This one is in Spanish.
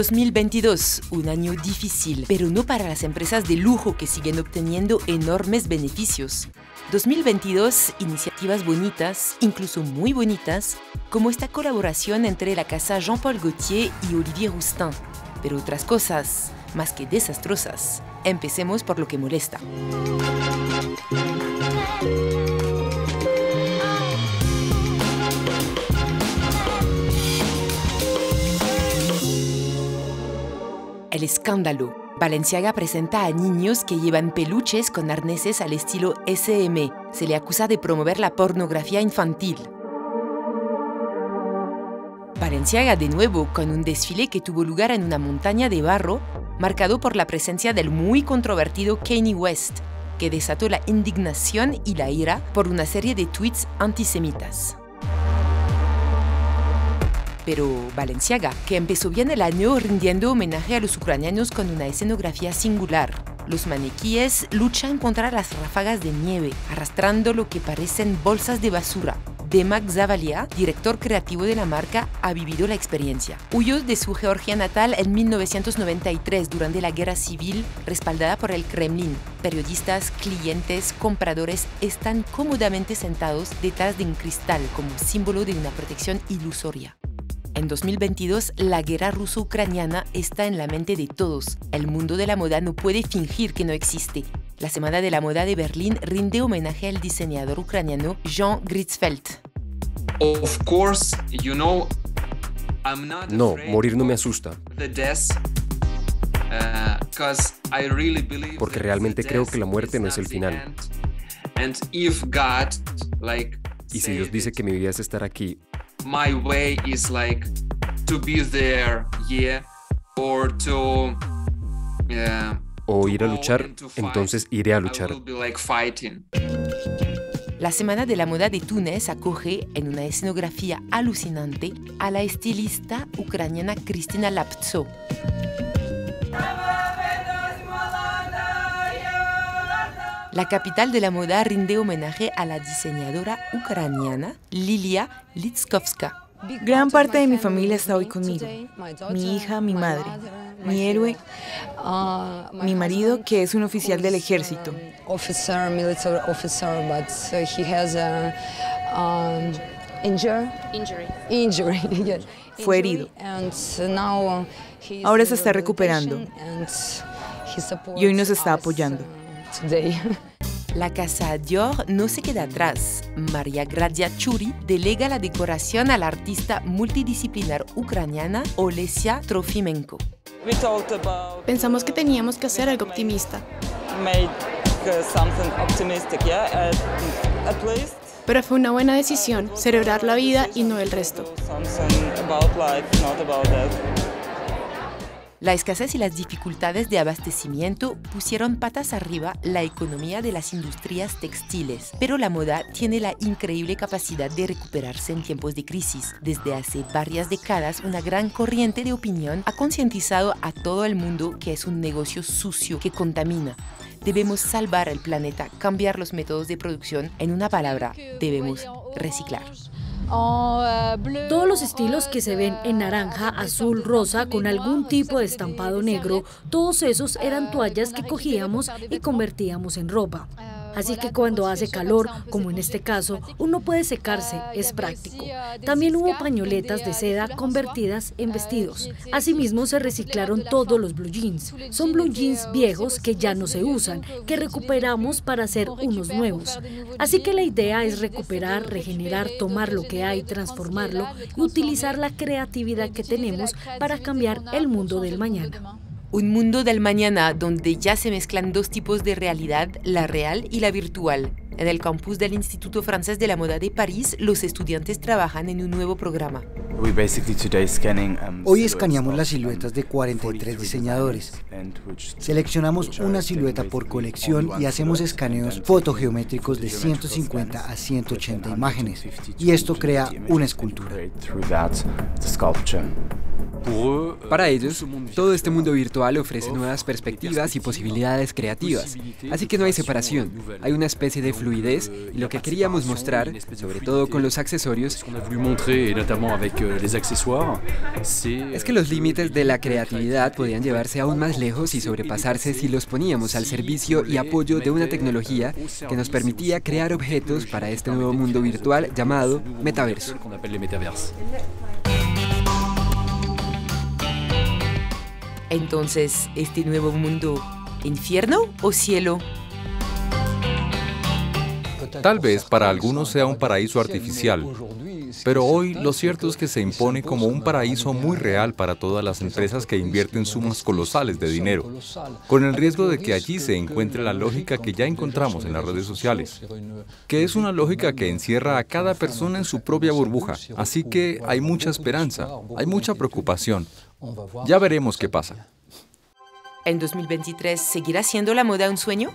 2022, un año difícil, pero no para las empresas de lujo que siguen obteniendo enormes beneficios. 2022, iniciativas bonitas, incluso muy bonitas, como esta colaboración entre la casa Jean-Paul Gaultier y Olivier Roustin. Pero otras cosas, más que desastrosas. Empecemos por lo que molesta. El escándalo. Balenciaga presenta a niños que llevan peluches con arneses al estilo SM. Se le acusa de promover la pornografía infantil. Balenciaga de nuevo con un desfile que tuvo lugar en una montaña de barro, marcado por la presencia del muy controvertido Kanye West, que desató la indignación y la ira por una serie de tweets antisemitas. Pero Balenciaga, que empezó bien el año rindiendo homenaje a los ucranianos con una escenografía singular. Los maniquíes luchan contra las ráfagas de nieve, arrastrando lo que parecen bolsas de basura. Demak Zavalia, director creativo de la marca, ha vivido la experiencia. Huyó de su Georgia natal en 1993 durante la guerra civil, respaldada por el Kremlin. Periodistas, clientes, compradores están cómodamente sentados detrás de un cristal como símbolo de una protección ilusoria. En 2022, la guerra ruso-ucraniana está en la mente de todos. El mundo de la moda no puede fingir que no existe. La Semana de la Moda de Berlín rinde homenaje al diseñador ucraniano Jean Gritzfeld. No, morir no me asusta. Porque realmente creo que la muerte no es el final. Y si Dios dice que mi vida es estar aquí, my way is like to be there, yeah, or to yeah, o ir a luchar, entonces iré a luchar. Like fighting. La Semana de la Moda de Túnez acoge en una escenografía alucinante a la estilista ucraniana Kristina Laptso. La capital de la moda rinde homenaje a la diseñadora ucraniana Lilia Litskovska. Gran parte de mi familia está hoy conmigo. Mi hija, mi madre, mi héroe, mi marido, que es un oficial del ejército. Fue herido. Ahora se está recuperando. Y hoy nos está apoyando. La casa Dior no se queda atrás. María Gradia Churi delega la decoración a la artista multidisciplinar ucraniana Olesia Trofimenko. Pensamos que teníamos que hacer algo optimista. Pero fue una buena decisión celebrar la vida y no el resto. La escasez y las dificultades de abastecimiento pusieron patas arriba la economía de las industrias textiles, pero la moda tiene la increíble capacidad de recuperarse en tiempos de crisis. Desde hace varias décadas, una gran corriente de opinión ha concientizado a todo el mundo que es un negocio sucio que contamina. Debemos salvar el planeta, cambiar los métodos de producción, en una palabra, debemos reciclar. Todos los estilos que se ven en naranja, azul, rosa, con algún tipo de estampado negro, todos esos eran toallas que cogíamos y convertíamos en ropa. Así que cuando hace calor, como en este caso, uno puede secarse, es práctico. También hubo pañoletas de seda convertidas en vestidos. Asimismo se reciclaron todos los blue jeans. Son blue jeans viejos que ya no se usan, que recuperamos para hacer unos nuevos. Así que la idea es recuperar, regenerar, tomar lo que hay, transformarlo y utilizar la creatividad que tenemos para cambiar el mundo del mañana. Un mundo del mañana donde ya se mezclan dos tipos de realidad, la real y la virtual. En el campus del Instituto Francés de la Moda de París, los estudiantes trabajan en un nuevo programa. Um, Hoy escaneamos las siluetas de 43 diseñadores. Seleccionamos una silueta por colección y hacemos escaneos fotogeométricos de 150 a 180 imágenes. Y esto crea una escultura. Para ellos, todo este mundo virtual ofrece nuevas perspectivas y posibilidades creativas, así que no hay separación, hay una especie de fluidez fluidez y lo que queríamos mostrar, sobre todo con los accesorios, es que los límites de la creatividad podían llevarse aún más lejos y sobrepasarse si los poníamos al servicio y apoyo de una tecnología que nos permitía crear objetos para este nuevo mundo virtual llamado metaverso. Entonces, ¿este nuevo mundo, infierno o cielo? Tal vez para algunos sea un paraíso artificial, pero hoy lo cierto es que se impone como un paraíso muy real para todas las empresas que invierten sumas colosales de dinero, con el riesgo de que allí se encuentre la lógica que ya encontramos en las redes sociales, que es una lógica que encierra a cada persona en su propia burbuja. Así que hay mucha esperanza, hay mucha preocupación. Ya veremos qué pasa. ¿En 2023 seguirá siendo la moda un sueño?